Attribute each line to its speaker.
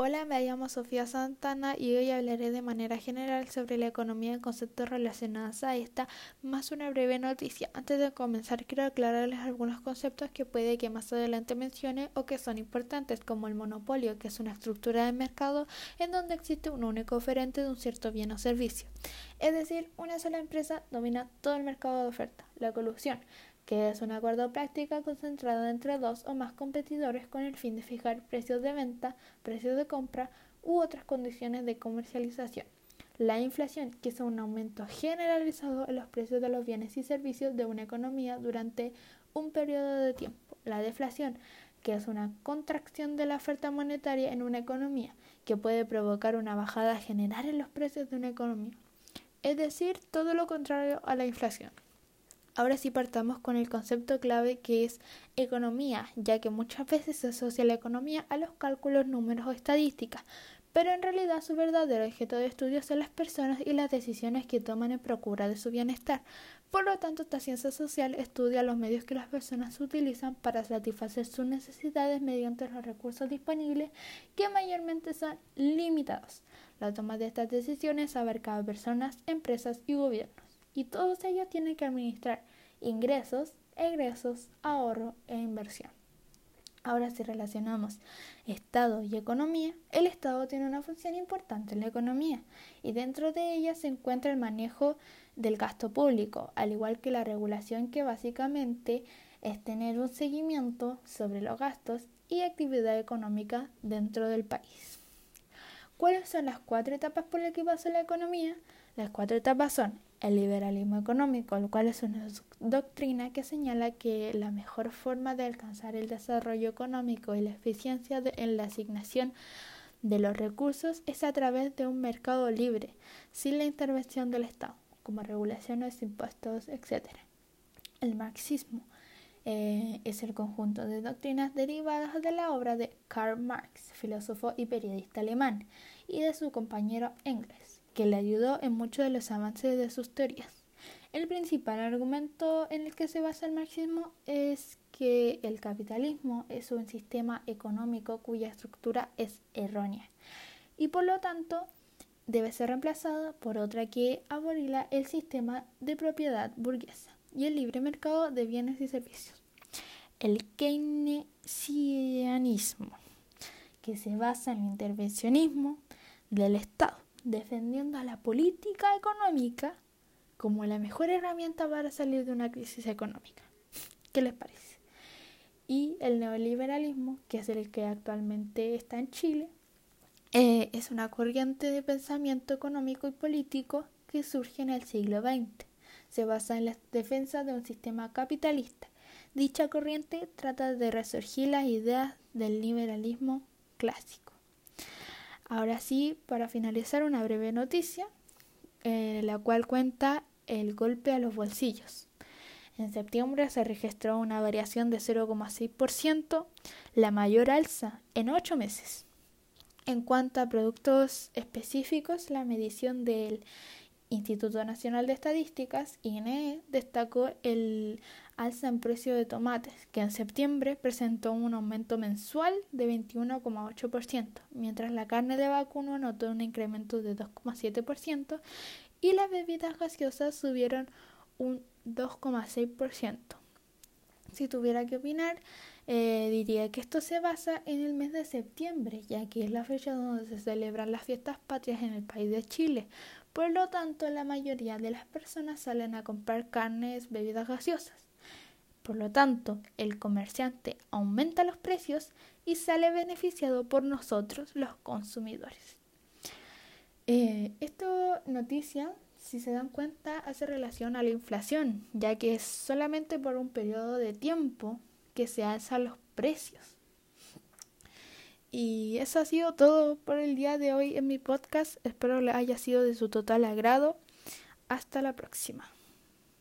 Speaker 1: Hola, me llamo Sofía Santana y hoy hablaré de manera general sobre la economía en conceptos relacionados a esta, más una breve noticia. Antes de comenzar, quiero aclararles algunos conceptos que puede que más adelante mencione o que son importantes, como el monopolio, que es una estructura de mercado en donde existe un único oferente de un cierto bien o servicio. Es decir, una sola empresa domina todo el mercado de oferta. La colusión, que es un acuerdo práctico concentrado entre dos o más competidores con el fin de fijar precios de venta, precios de compra u otras condiciones de comercialización. La inflación, que es un aumento generalizado en los precios de los bienes y servicios de una economía durante un periodo de tiempo. La deflación, que es una contracción de la oferta monetaria en una economía, que puede provocar una bajada general en los precios de una economía. Es decir, todo lo contrario a la inflación. Ahora sí partamos con el concepto clave que es economía, ya que muchas veces se asocia la economía a los cálculos, números o estadísticas, pero en realidad su verdadero objeto de estudio son las personas y las decisiones que toman en procura de su bienestar. Por lo tanto, esta ciencia social estudia los medios que las personas utilizan para satisfacer sus necesidades mediante los recursos disponibles que mayormente son limitados. La toma de estas decisiones abarca a personas, empresas y gobiernos y todos ellos tienen que administrar ingresos, egresos, ahorro e inversión. Ahora si relacionamos Estado y economía, el Estado tiene una función importante en la economía y dentro de ella se encuentra el manejo del gasto público, al igual que la regulación que básicamente es tener un seguimiento sobre los gastos y actividad económica dentro del país. ¿Cuáles son las cuatro etapas por las que pasa la economía? Las cuatro etapas son el liberalismo económico, lo cual es una doctrina que señala que la mejor forma de alcanzar el desarrollo económico y la eficiencia en la asignación de los recursos es a través de un mercado libre, sin la intervención del Estado, como regulaciones, impuestos, etc. El marxismo eh, es el conjunto de doctrinas derivadas de la obra de Karl Marx, filósofo y periodista alemán, y de su compañero Engels que le ayudó en muchos de los avances de sus teorías. El principal argumento en el que se basa el marxismo es que el capitalismo es un sistema económico cuya estructura es errónea y por lo tanto debe ser reemplazado por otra que aborila el sistema de propiedad burguesa y el libre mercado de bienes y servicios. El keynesianismo, que se basa en el intervencionismo del Estado defendiendo a la política económica como la mejor herramienta para salir de una crisis económica. ¿Qué les parece? Y el neoliberalismo, que es el que actualmente está en Chile, eh, es una corriente de pensamiento económico y político que surge en el siglo XX. Se basa en la defensa de un sistema capitalista. Dicha corriente trata de resurgir las ideas del liberalismo clásico. Ahora sí, para finalizar, una breve noticia, eh, la cual cuenta el golpe a los bolsillos. En septiembre se registró una variación de 0,6%, la mayor alza en ocho meses. En cuanto a productos específicos, la medición del Instituto Nacional de Estadísticas, INE, destacó el alza en precio de tomates, que en septiembre presentó un aumento mensual de 21,8%, mientras la carne de vacuno anotó un incremento de 2,7% y las bebidas gaseosas subieron un 2,6%. Si tuviera que opinar, eh, diría que esto se basa en el mes de septiembre, ya que es la fecha donde se celebran las fiestas patrias en el país de Chile. Por lo tanto, la mayoría de las personas salen a comprar carnes, bebidas gaseosas. Por lo tanto, el comerciante aumenta los precios y sale beneficiado por nosotros, los consumidores. Eh, esta noticia, si se dan cuenta, hace relación a la inflación, ya que es solamente por un periodo de tiempo que se alzan los precios. Y eso ha sido todo por el día de hoy en mi podcast. Espero le haya sido de su total agrado. Hasta la próxima.